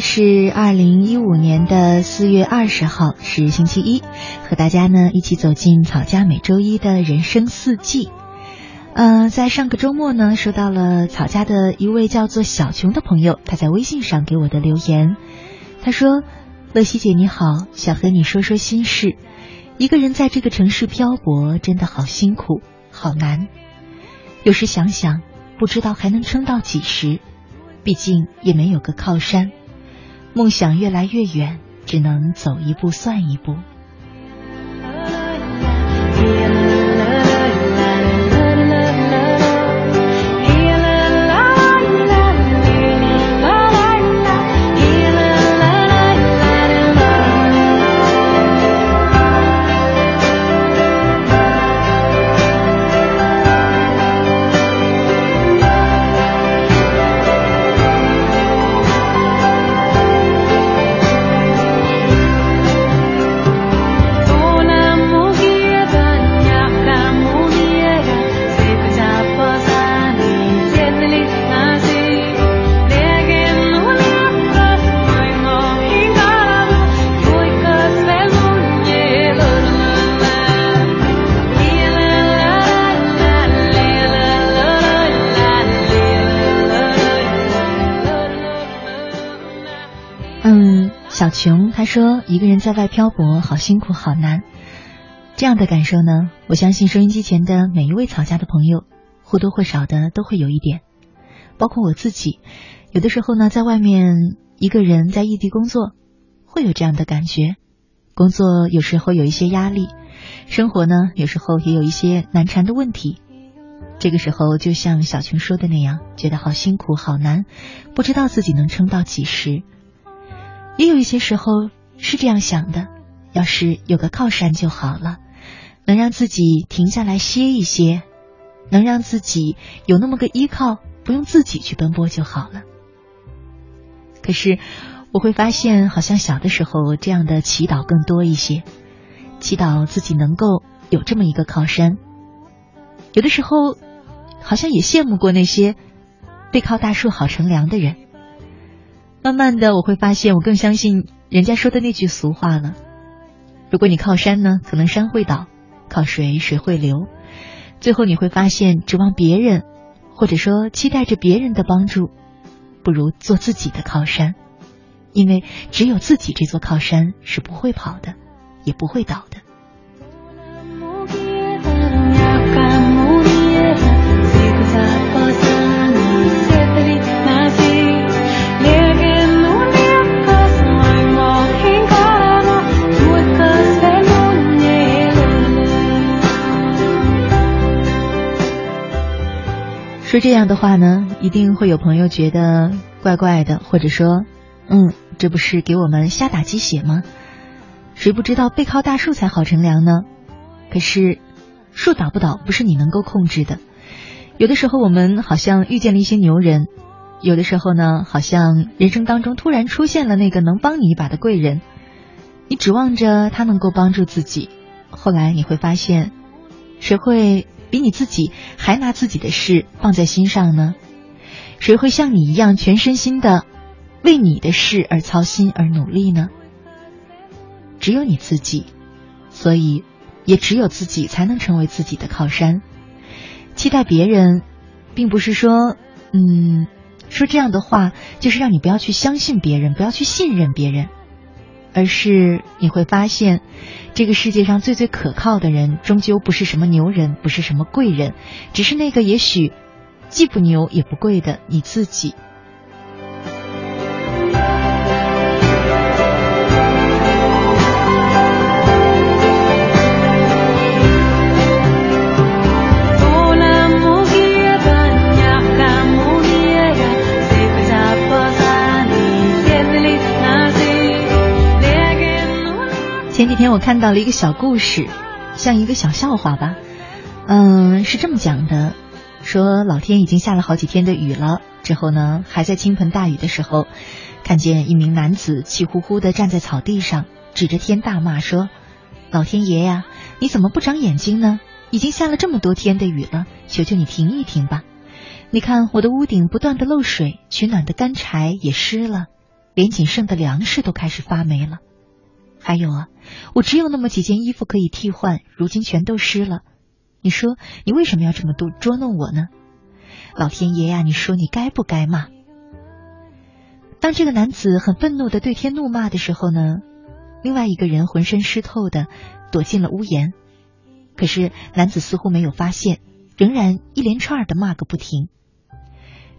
是二零一五年的四月二十号，是星期一，和大家呢一起走进草家每周一的人生四季。呃，在上个周末呢，收到了草家的一位叫做小琼的朋友，他在微信上给我的留言，他说：“乐西姐你好，想和你说说心事。一个人在这个城市漂泊，真的好辛苦，好难。有时想想，不知道还能撑到几时。”毕竟也没有个靠山，梦想越来越远，只能走一步算一步。小琼她说：“一个人在外漂泊，好辛苦，好难。这样的感受呢，我相信收音机前的每一位草家的朋友，或多或少的都会有一点。包括我自己，有的时候呢，在外面一个人在异地工作，会有这样的感觉。工作有时候有一些压力，生活呢，有时候也有一些难缠的问题。这个时候，就像小琼说的那样，觉得好辛苦，好难，不知道自己能撑到几时。”也有一些时候是这样想的：要是有个靠山就好了，能让自己停下来歇一歇，能让自己有那么个依靠，不用自己去奔波就好了。可是我会发现，好像小的时候这样的祈祷更多一些，祈祷自己能够有这么一个靠山。有的时候，好像也羡慕过那些背靠大树好乘凉的人。慢慢的，我会发现，我更相信人家说的那句俗话了：如果你靠山呢，可能山会倒；靠水，水会流。最后你会发现，指望别人，或者说期待着别人的帮助，不如做自己的靠山，因为只有自己这座靠山是不会跑的，也不会倒的。这样的话呢，一定会有朋友觉得怪怪的，或者说，嗯，这不是给我们瞎打鸡血吗？谁不知道背靠大树才好乘凉呢？可是，树倒不倒不是你能够控制的。有的时候我们好像遇见了一些牛人，有的时候呢，好像人生当中突然出现了那个能帮你一把的贵人，你指望着他能够帮助自己，后来你会发现，谁会？比你自己还拿自己的事放在心上呢？谁会像你一样全身心的为你的事而操心而努力呢？只有你自己，所以也只有自己才能成为自己的靠山。期待别人，并不是说，嗯，说这样的话就是让你不要去相信别人，不要去信任别人。而是你会发现，这个世界上最最可靠的人，终究不是什么牛人，不是什么贵人，只是那个也许既不牛也不贵的你自己。前几天我看到了一个小故事，像一个小笑话吧。嗯，是这么讲的：说老天已经下了好几天的雨了，之后呢，还在倾盆大雨的时候，看见一名男子气呼呼的站在草地上，指着天大骂说：“老天爷呀，你怎么不长眼睛呢？已经下了这么多天的雨了，求求你停一停吧！你看我的屋顶不断的漏水，取暖的干柴也湿了，连仅剩的粮食都开始发霉了。”还有啊，我只有那么几件衣服可以替换，如今全都湿了。你说你为什么要这么多捉弄我呢？老天爷呀，你说你该不该骂？当这个男子很愤怒的对天怒骂的时候呢，另外一个人浑身湿透的躲进了屋檐。可是男子似乎没有发现，仍然一连串的骂个不停。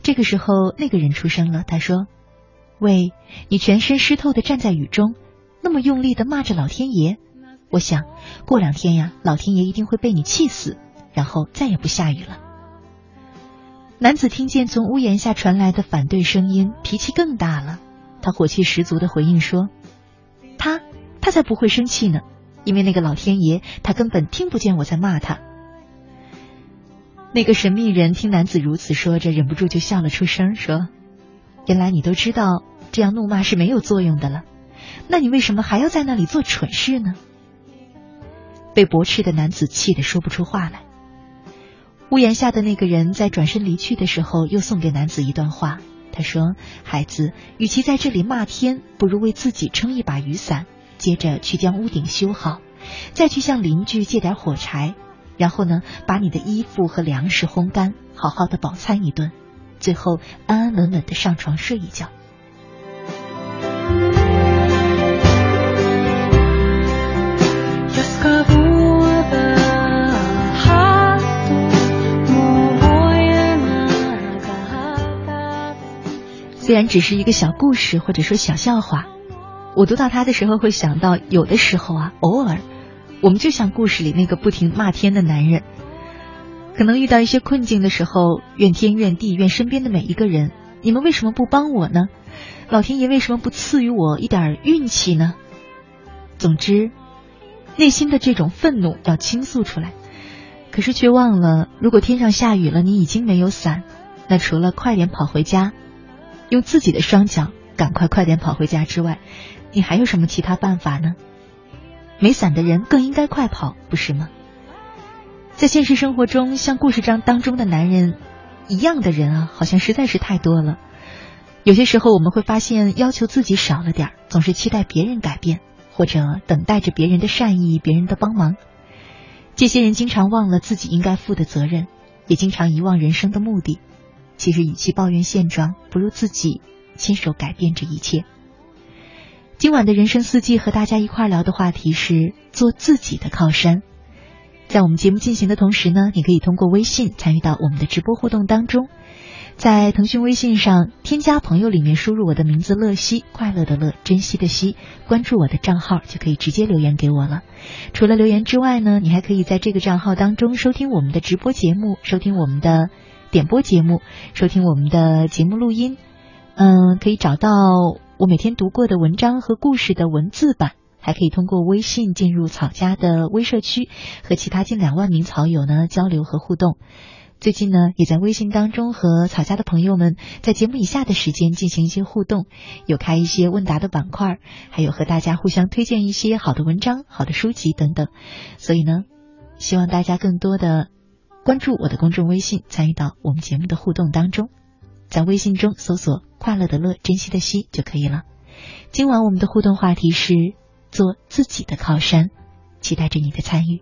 这个时候，那个人出声了，他说：“喂，你全身湿透的站在雨中。”那么用力的骂着老天爷，我想过两天呀，老天爷一定会被你气死，然后再也不下雨了。男子听见从屋檐下传来的反对声音，脾气更大了。他火气十足的回应说：“他他才不会生气呢，因为那个老天爷他根本听不见我在骂他。”那个神秘人听男子如此说着，忍不住就笑了出声，说：“原来你都知道这样怒骂是没有作用的了。”那你为什么还要在那里做蠢事呢？被驳斥的男子气得说不出话来。屋檐下的那个人在转身离去的时候，又送给男子一段话。他说：“孩子，与其在这里骂天，不如为自己撑一把雨伞，接着去将屋顶修好，再去向邻居借点火柴，然后呢，把你的衣服和粮食烘干，好好的饱餐一顿，最后安安稳稳的上床睡一觉。”虽然只是一个小故事或者说小笑话，我读到它的时候会想到，有的时候啊，偶尔我们就像故事里那个不停骂天的男人，可能遇到一些困境的时候，怨天怨地怨身边的每一个人，你们为什么不帮我呢？老天爷为什么不赐予我一点运气呢？总之，内心的这种愤怒要倾诉出来，可是却忘了，如果天上下雨了，你已经没有伞，那除了快点跑回家。用自己的双脚赶快快点跑回家之外，你还有什么其他办法呢？没伞的人更应该快跑，不是吗？在现实生活中，像故事章当中的男人一样的人啊，好像实在是太多了。有些时候我们会发现，要求自己少了点，总是期待别人改变，或者等待着别人的善意、别人的帮忙。这些人经常忘了自己应该负的责任，也经常遗忘人生的目的。其实，与其抱怨现状，不如自己亲手改变这一切。今晚的人生四季和大家一块聊的话题是做自己的靠山。在我们节目进行的同时呢，你可以通过微信参与到我们的直播互动当中。在腾讯微信上添加朋友里面输入我的名字乐西，快乐的乐，珍惜的惜，关注我的账号就可以直接留言给我了。除了留言之外呢，你还可以在这个账号当中收听我们的直播节目，收听我们的点播节目，收听我们的节目录音。嗯，可以找到我每天读过的文章和故事的文字版，还可以通过微信进入草家的微社区，和其他近两万名草友呢交流和互动。最近呢，也在微信当中和草家的朋友们在节目以下的时间进行一些互动，有开一些问答的板块，还有和大家互相推荐一些好的文章、好的书籍等等。所以呢，希望大家更多的关注我的公众微信，参与到我们节目的互动当中，在微信中搜索“快乐的乐，珍惜的惜”就可以了。今晚我们的互动话题是做自己的靠山，期待着你的参与。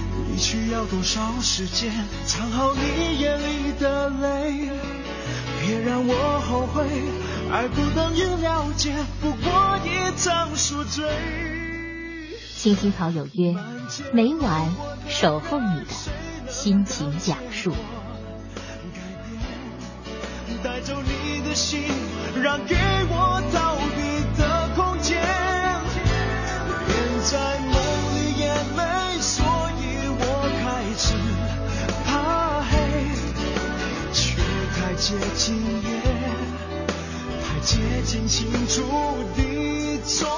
你需要多少时间藏好你眼里的泪？别让我后悔，爱不等于了解，不过一场宿醉。青青草有约，每晚守候你的心情讲述。带走你的心，让给我逃避的空间。接近也，太接近清楚的从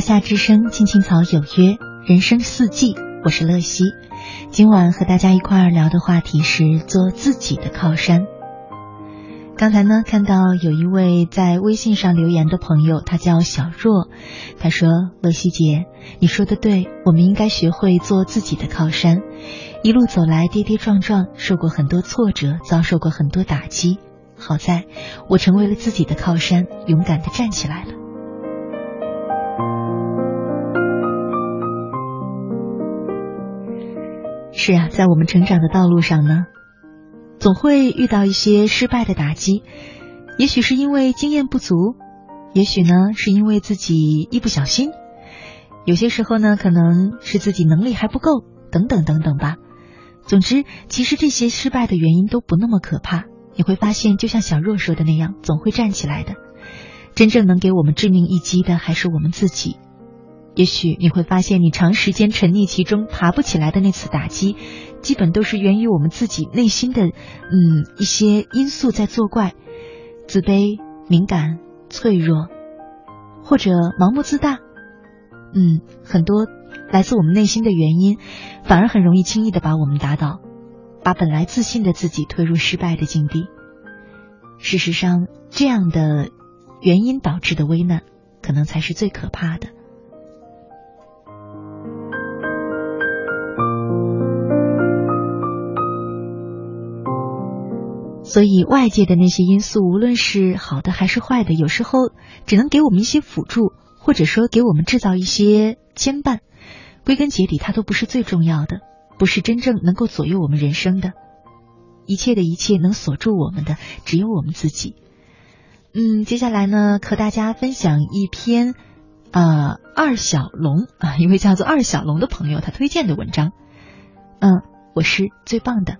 前。夏之声，青青草有约，人生四季，我是乐西。今晚和大家一块儿聊的话题是做自己的靠山。刚才呢，看到有一位在微信上留言的朋友，他叫小若，他说：“乐西姐，你说的对，我们应该学会做自己的靠山。一路走来跌跌撞撞，受过很多挫折，遭受过很多打击，好在我成为了自己的靠山，勇敢的站起来了。”是啊，在我们成长的道路上呢，总会遇到一些失败的打击，也许是因为经验不足，也许呢是因为自己一不小心，有些时候呢可能是自己能力还不够，等等等等吧。总之，其实这些失败的原因都不那么可怕，你会发现，就像小若说的那样，总会站起来的。真正能给我们致命一击的，还是我们自己。也许你会发现，你长时间沉溺其中爬不起来的那次打击，基本都是源于我们自己内心的嗯一些因素在作怪，自卑、敏感、脆弱，或者盲目自大，嗯，很多来自我们内心的原因，反而很容易轻易的把我们打倒，把本来自信的自己推入失败的境地。事实上，这样的原因导致的危难，可能才是最可怕的。所以，外界的那些因素，无论是好的还是坏的，有时候只能给我们一些辅助，或者说给我们制造一些牵绊。归根结底，它都不是最重要的，不是真正能够左右我们人生的。一切的一切，能锁住我们的，只有我们自己。嗯，接下来呢，和大家分享一篇呃，二小龙啊，一位叫做二小龙的朋友他推荐的文章。嗯，我是最棒的。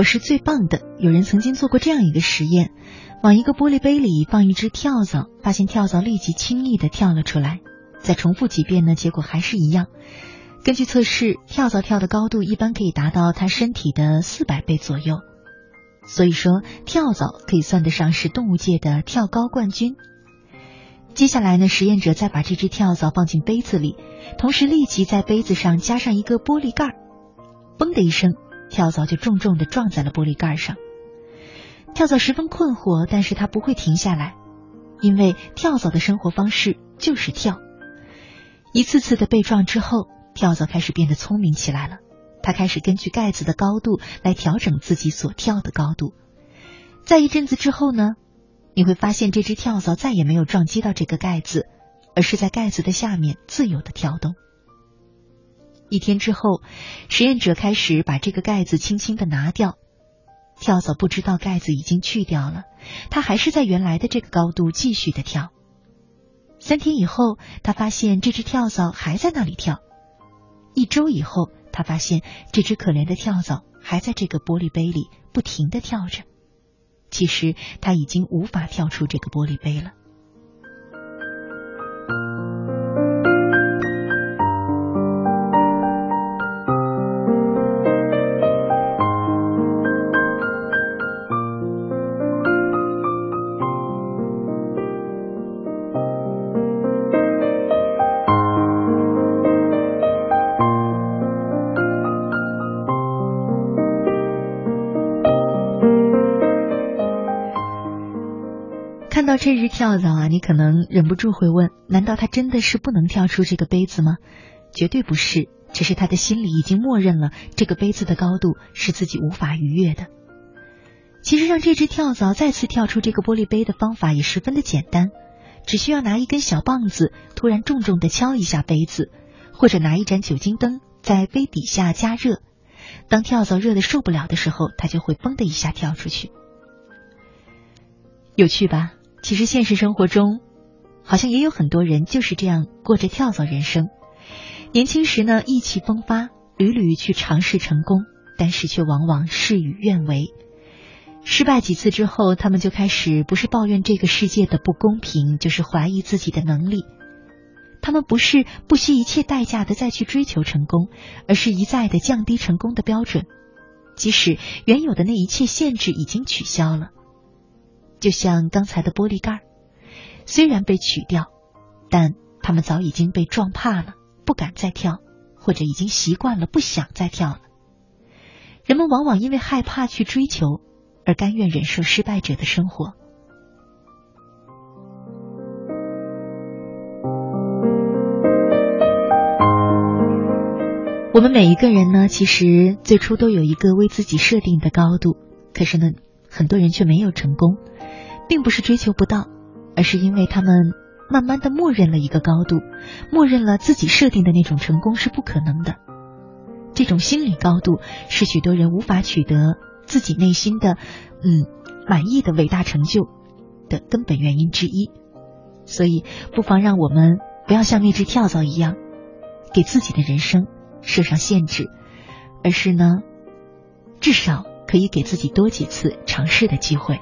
我是最棒的。有人曾经做过这样一个实验，往一个玻璃杯里放一只跳蚤，发现跳蚤立即轻易的跳了出来。再重复几遍呢，结果还是一样。根据测试，跳蚤跳的高度一般可以达到它身体的四百倍左右。所以说，跳蚤可以算得上是动物界的跳高冠军。接下来呢，实验者再把这只跳蚤放进杯子里，同时立即在杯子上加上一个玻璃盖儿，嘣的一声。跳蚤就重重的撞在了玻璃盖上，跳蚤十分困惑，但是它不会停下来，因为跳蚤的生活方式就是跳。一次次的被撞之后，跳蚤开始变得聪明起来了，它开始根据盖子的高度来调整自己所跳的高度。在一阵子之后呢，你会发现这只跳蚤再也没有撞击到这个盖子，而是在盖子的下面自由的跳动。一天之后，实验者开始把这个盖子轻轻的拿掉。跳蚤不知道盖子已经去掉了，它还是在原来的这个高度继续的跳。三天以后，他发现这只跳蚤还在那里跳。一周以后，他发现这只可怜的跳蚤还在这个玻璃杯里不停的跳着。其实，它已经无法跳出这个玻璃杯了。这只跳蚤啊，你可能忍不住会问：难道它真的是不能跳出这个杯子吗？绝对不是，只是他的心里已经默认了这个杯子的高度是自己无法逾越的。其实让这只跳蚤再次跳出这个玻璃杯的方法也十分的简单，只需要拿一根小棒子，突然重重的敲一下杯子，或者拿一盏酒精灯在杯底下加热。当跳蚤热的受不了的时候，它就会嘣的一下跳出去。有趣吧？其实现实生活中，好像也有很多人就是这样过着跳蚤人生。年轻时呢，意气风发，屡屡去尝试成功，但是却往往事与愿违。失败几次之后，他们就开始不是抱怨这个世界的不公平，就是怀疑自己的能力。他们不是不惜一切代价的再去追求成功，而是一再的降低成功的标准，即使原有的那一切限制已经取消了。就像刚才的玻璃盖，虽然被取掉，但他们早已经被撞怕了，不敢再跳，或者已经习惯了，不想再跳了。人们往往因为害怕去追求，而甘愿忍受失败者的生活。我们每一个人呢，其实最初都有一个为自己设定的高度，可是呢，很多人却没有成功。并不是追求不到，而是因为他们慢慢的默认了一个高度，默认了自己设定的那种成功是不可能的。这种心理高度是许多人无法取得自己内心的嗯满意的伟大成就的根本原因之一。所以，不妨让我们不要像那只跳蚤一样，给自己的人生设上限制，而是呢，至少可以给自己多几次尝试的机会。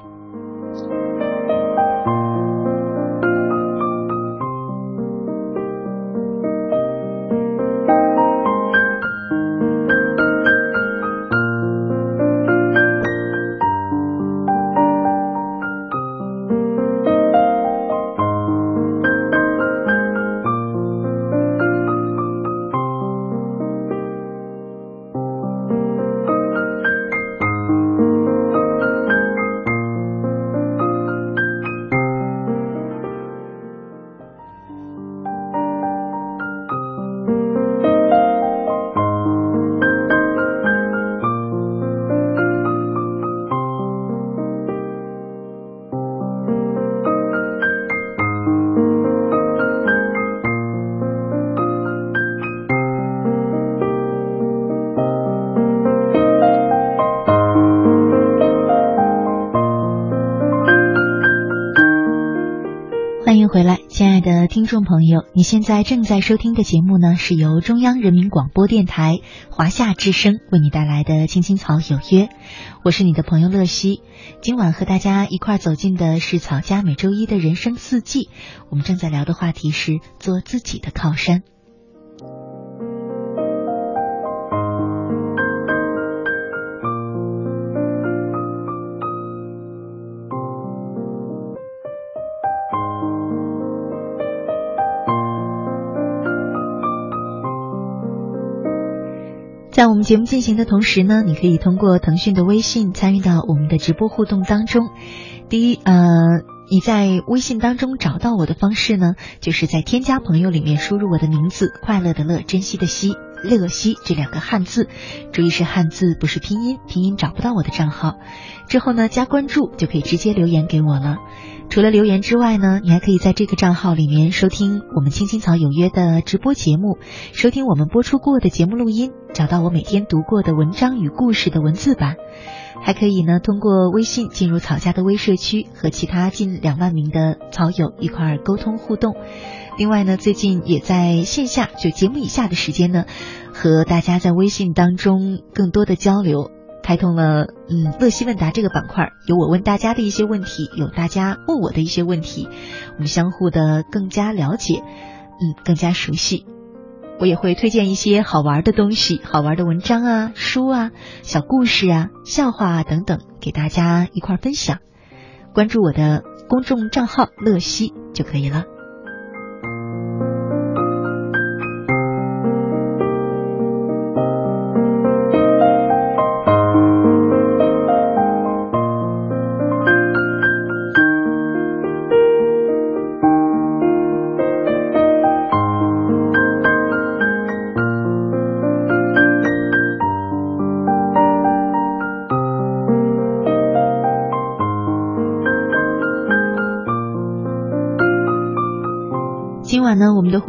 众朋友，你现在正在收听的节目呢，是由中央人民广播电台华夏之声为你带来的《青青草有约》，我是你的朋友乐西。今晚和大家一块走进的是草家每周一的人生四季，我们正在聊的话题是做自己的靠山。在我们节目进行的同时呢，你可以通过腾讯的微信参与到我们的直播互动当中。第一，呃，你在微信当中找到我的方式呢，就是在添加朋友里面输入我的名字“快乐的乐，珍惜的惜”。乐西这两个汉字，注意是汉字，不是拼音，拼音找不到我的账号。之后呢，加关注就可以直接留言给我了。除了留言之外呢，你还可以在这个账号里面收听我们青青草有约的直播节目，收听我们播出过的节目录音，找到我每天读过的文章与故事的文字版。还可以呢，通过微信进入草家的微社区，和其他近两万名的草友一块儿沟通互动。另外呢，最近也在线下就节目以下的时间呢，和大家在微信当中更多的交流，开通了嗯乐西问答这个板块，有我问大家的一些问题，有大家问我的一些问题，我们相互的更加了解，嗯，更加熟悉。我也会推荐一些好玩的东西、好玩的文章啊、书啊、小故事啊、笑话啊等等，给大家一块分享。关注我的公众账号“乐西”就可以了。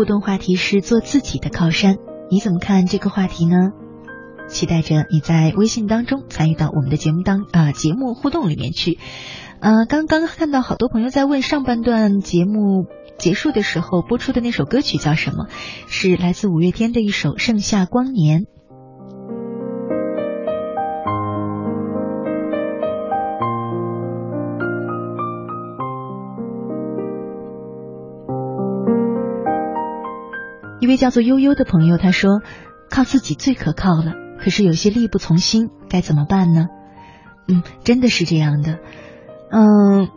互动话题是做自己的靠山，你怎么看这个话题呢？期待着你在微信当中参与到我们的节目当啊节目互动里面去。呃，刚刚看到好多朋友在问上半段节目结束的时候播出的那首歌曲叫什么？是来自五月天的一首《盛夏光年》。一位叫做悠悠的朋友，他说：“靠自己最可靠了，可是有些力不从心，该怎么办呢？”嗯，真的是这样的。嗯，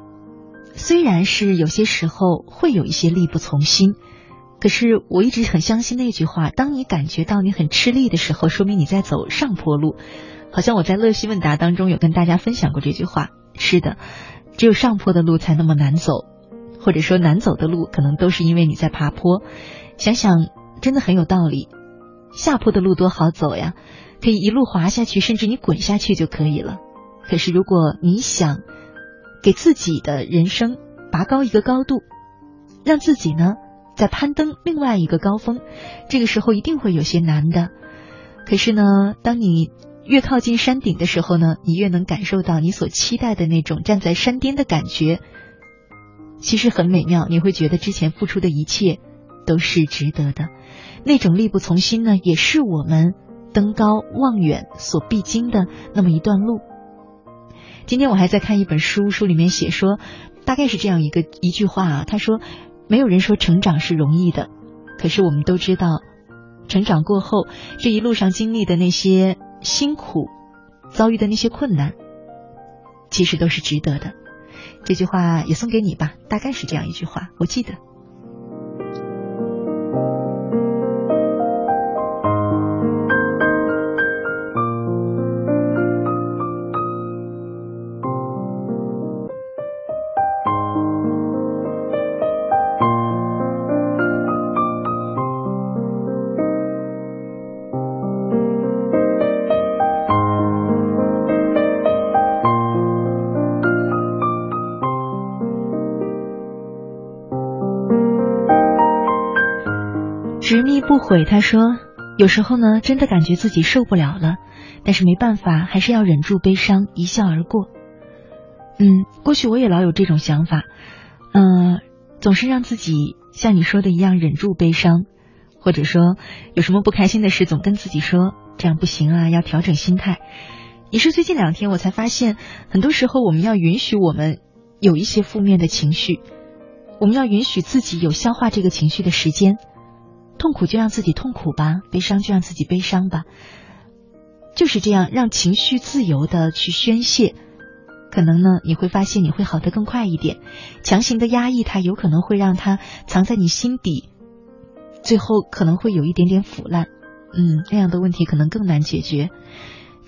虽然是有些时候会有一些力不从心，可是我一直很相信那句话：当你感觉到你很吃力的时候，说明你在走上坡路。好像我在乐西问答当中有跟大家分享过这句话。是的，只有上坡的路才那么难走，或者说难走的路，可能都是因为你在爬坡。想想。真的很有道理，下坡的路多好走呀，可以一路滑下去，甚至你滚下去就可以了。可是如果你想给自己的人生拔高一个高度，让自己呢在攀登另外一个高峰，这个时候一定会有些难的。可是呢，当你越靠近山顶的时候呢，你越能感受到你所期待的那种站在山巅的感觉，其实很美妙。你会觉得之前付出的一切。都是值得的。那种力不从心呢，也是我们登高望远所必经的那么一段路。今天我还在看一本书，书里面写说，大概是这样一个一句话啊，他说，没有人说成长是容易的，可是我们都知道，成长过后这一路上经历的那些辛苦，遭遇的那些困难，其实都是值得的。这句话也送给你吧，大概是这样一句话，我记得。不悔，他说：“有时候呢，真的感觉自己受不了了，但是没办法，还是要忍住悲伤，一笑而过。”嗯，过去我也老有这种想法，嗯，总是让自己像你说的一样忍住悲伤，或者说有什么不开心的事，总跟自己说这样不行啊，要调整心态。也是最近两天，我才发现，很多时候我们要允许我们有一些负面的情绪，我们要允许自己有消化这个情绪的时间。痛苦就让自己痛苦吧，悲伤就让自己悲伤吧，就是这样，让情绪自由的去宣泄，可能呢你会发现你会好得更快一点。强行的压抑它，有可能会让它藏在你心底，最后可能会有一点点腐烂。嗯，那样的问题可能更难解决。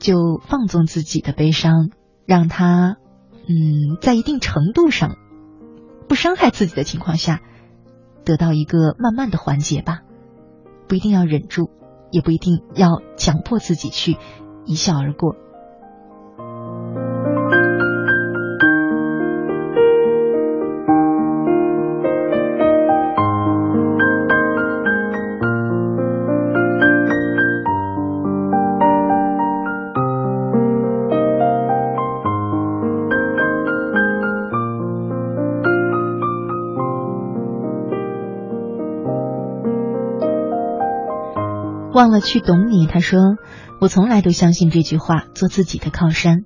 就放纵自己的悲伤，让它嗯在一定程度上不伤害自己的情况下，得到一个慢慢的缓解吧。不一定要忍住，也不一定要强迫自己去一笑而过。忘了去懂你，他说：“我从来都相信这句话，做自己的靠山。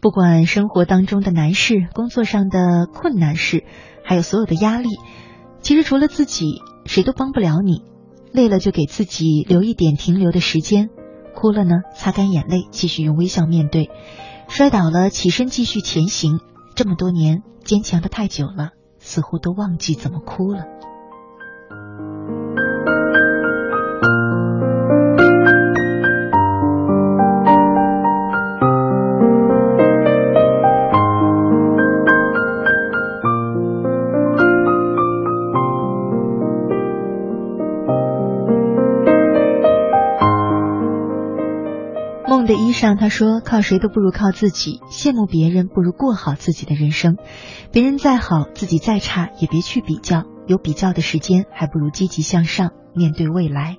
不管生活当中的难事、工作上的困难事，还有所有的压力，其实除了自己，谁都帮不了你。累了就给自己留一点停留的时间，哭了呢，擦干眼泪，继续用微笑面对。摔倒了，起身继续前行。这么多年，坚强的太久了，似乎都忘记怎么哭了。”上，他说：“靠谁都不如靠自己，羡慕别人不如过好自己的人生。别人再好，自己再差，也别去比较。有比较的时间，还不如积极向上，面对未来。”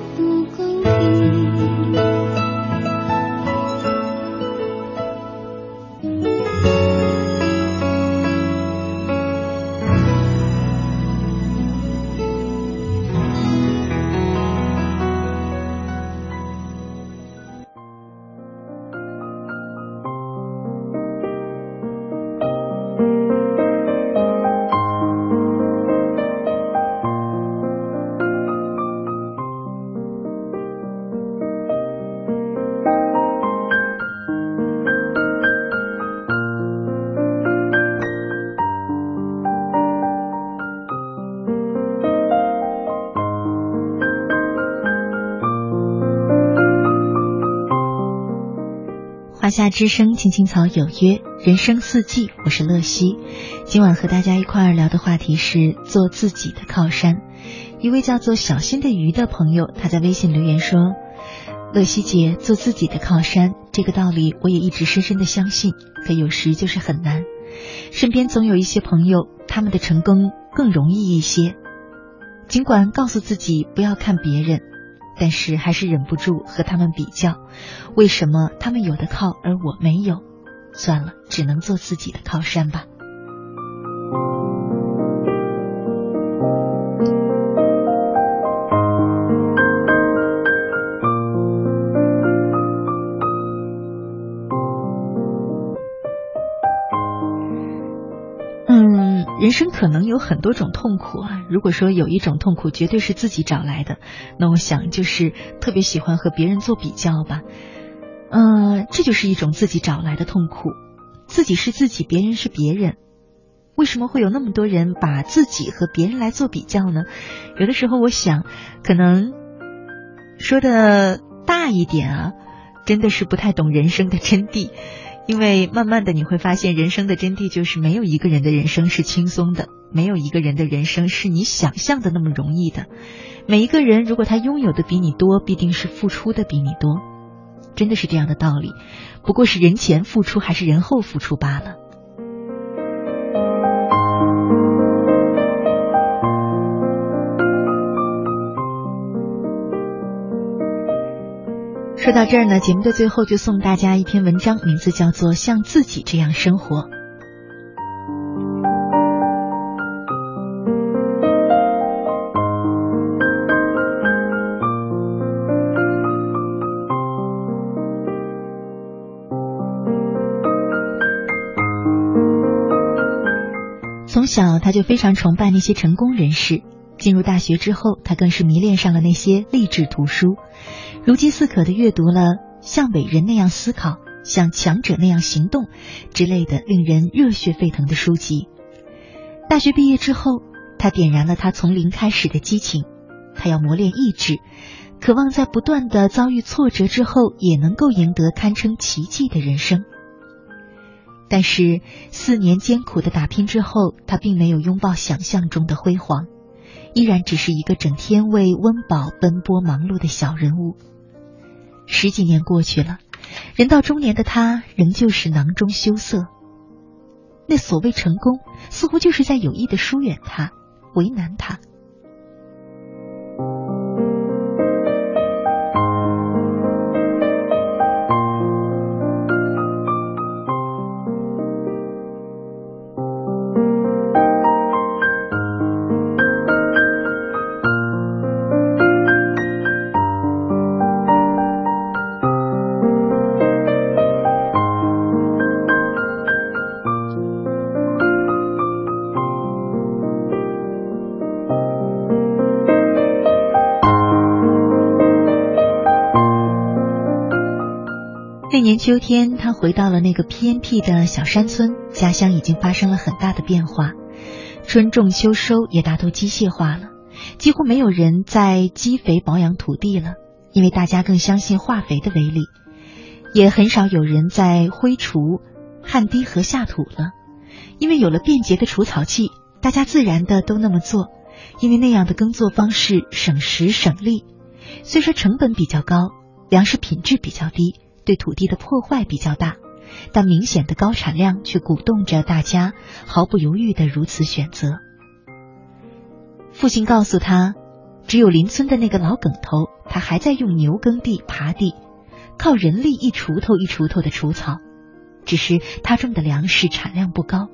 不夏之声，青青草有约，人生四季，我是乐西。今晚和大家一块儿聊的话题是做自己的靠山。一位叫做小心的鱼的朋友，他在微信留言说：“乐西姐，做自己的靠山，这个道理我也一直深深的相信，可有时就是很难。身边总有一些朋友，他们的成功更容易一些，尽管告诉自己不要看别人。”但是还是忍不住和他们比较，为什么他们有的靠而我没有？算了，只能做自己的靠山吧。生可能有很多种痛苦啊。如果说有一种痛苦绝对是自己找来的，那我想就是特别喜欢和别人做比较吧。嗯，这就是一种自己找来的痛苦。自己是自己，别人是别人。为什么会有那么多人把自己和别人来做比较呢？有的时候我想，可能说的大一点啊，真的是不太懂人生的真谛。因为慢慢的你会发现，人生的真谛就是没有一个人的人生是轻松的，没有一个人的人生是你想象的那么容易的。每一个人如果他拥有的比你多，必定是付出的比你多，真的是这样的道理。不过是人前付出还是人后付出罢了。说到这儿呢，节目的最后就送大家一篇文章，名字叫做《像自己这样生活》。从小他就非常崇拜那些成功人士，进入大学之后，他更是迷恋上了那些励志图书。如饥似渴的阅读了像伟人那样思考、像强者那样行动之类的令人热血沸腾的书籍。大学毕业之后，他点燃了他从零开始的激情，他要磨练意志，渴望在不断的遭遇挫折之后，也能够赢得堪称奇迹的人生。但是四年艰苦的打拼之后，他并没有拥抱想象中的辉煌，依然只是一个整天为温饱奔波忙碌的小人物。十几年过去了，人到中年的他仍旧是囊中羞涩。那所谓成功，似乎就是在有意的疏远他，为难他。秋天，他回到了那个偏僻的小山村，家乡已经发生了很大的变化，春种秋收也大多机械化了，几乎没有人在积肥保养土地了，因为大家更相信化肥的威力，也很少有人在挥锄、旱地和下土了，因为有了便捷的除草器，大家自然的都那么做，因为那样的耕作方式省时省力，虽说成本比较高，粮食品质比较低。对土地的破坏比较大，但明显的高产量却鼓动着大家毫不犹豫的如此选择。父亲告诉他，只有邻村的那个老耿头，他还在用牛耕地、耙地，靠人力一锄头一锄头的除草，只是他种的粮食产量不高。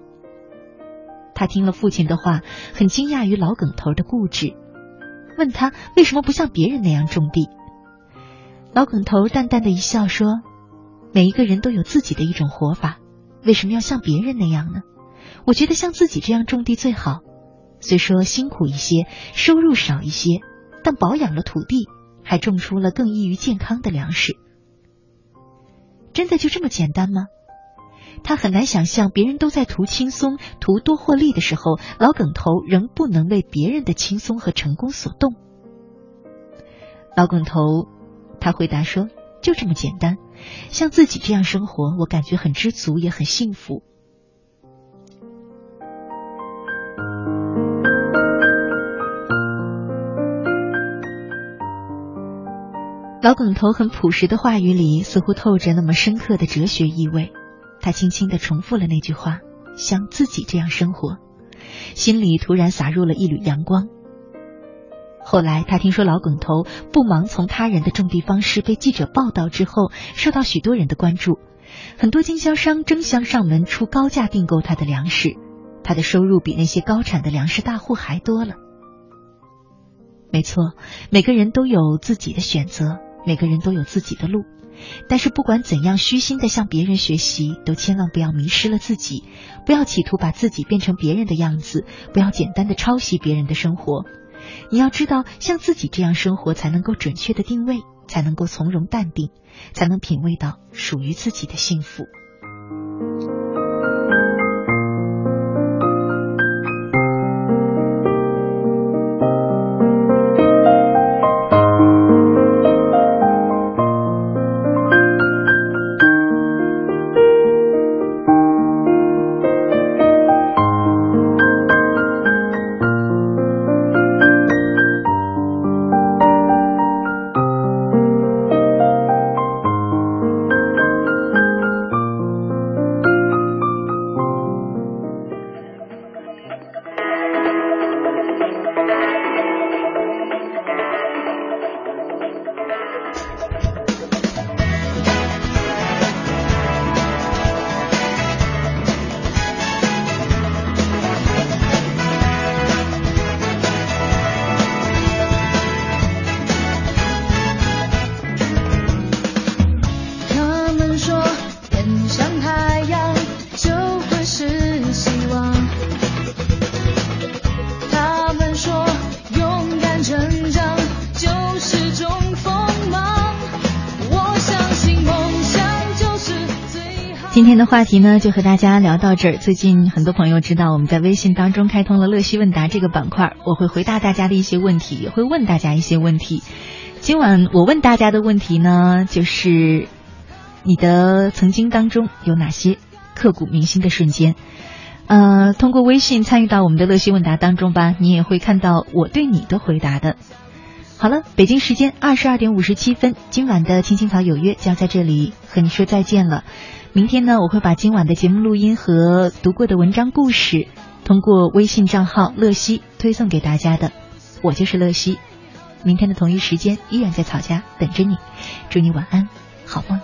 他听了父亲的话，很惊讶于老耿头的固执，问他为什么不像别人那样种地。老梗头淡淡的一笑说：“每一个人都有自己的一种活法，为什么要像别人那样呢？我觉得像自己这样种地最好。虽说辛苦一些，收入少一些，但保养了土地，还种出了更易于健康的粮食。真的就这么简单吗？”他很难想象，别人都在图轻松、图多获利的时候，老梗头仍不能为别人的轻松和成功所动。老梗头。他回答说：“就这么简单，像自己这样生活，我感觉很知足，也很幸福。”老耿头很朴实的话语里，似乎透着那么深刻的哲学意味。他轻轻的重复了那句话：“像自己这样生活”，心里突然洒入了一缕阳光。后来，他听说老耿头不盲从他人的种地方式被记者报道之后，受到许多人的关注，很多经销商争相上门出高价订购他的粮食，他的收入比那些高产的粮食大户还多了。没错，每个人都有自己的选择，每个人都有自己的路，但是不管怎样虚心的向别人学习，都千万不要迷失了自己，不要企图把自己变成别人的样子，不要简单的抄袭别人的生活。你要知道，像自己这样生活，才能够准确的定位，才能够从容淡定，才能品味到属于自己的幸福。天的话题呢，就和大家聊到这儿。最近很多朋友知道我们在微信当中开通了“乐西问答”这个板块，我会回答大家的一些问题，也会问大家一些问题。今晚我问大家的问题呢，就是你的曾经当中有哪些刻骨铭心的瞬间？呃，通过微信参与到我们的“乐西问答”当中吧，你也会看到我对你的回答的。好了，北京时间二十二点五十七分，今晚的《青青草有约》就要在这里和你说再见了。明天呢，我会把今晚的节目录音和读过的文章故事，通过微信账号乐西推送给大家的。我就是乐西，明天的同一时间依然在草家等着你。祝你晚安，好梦。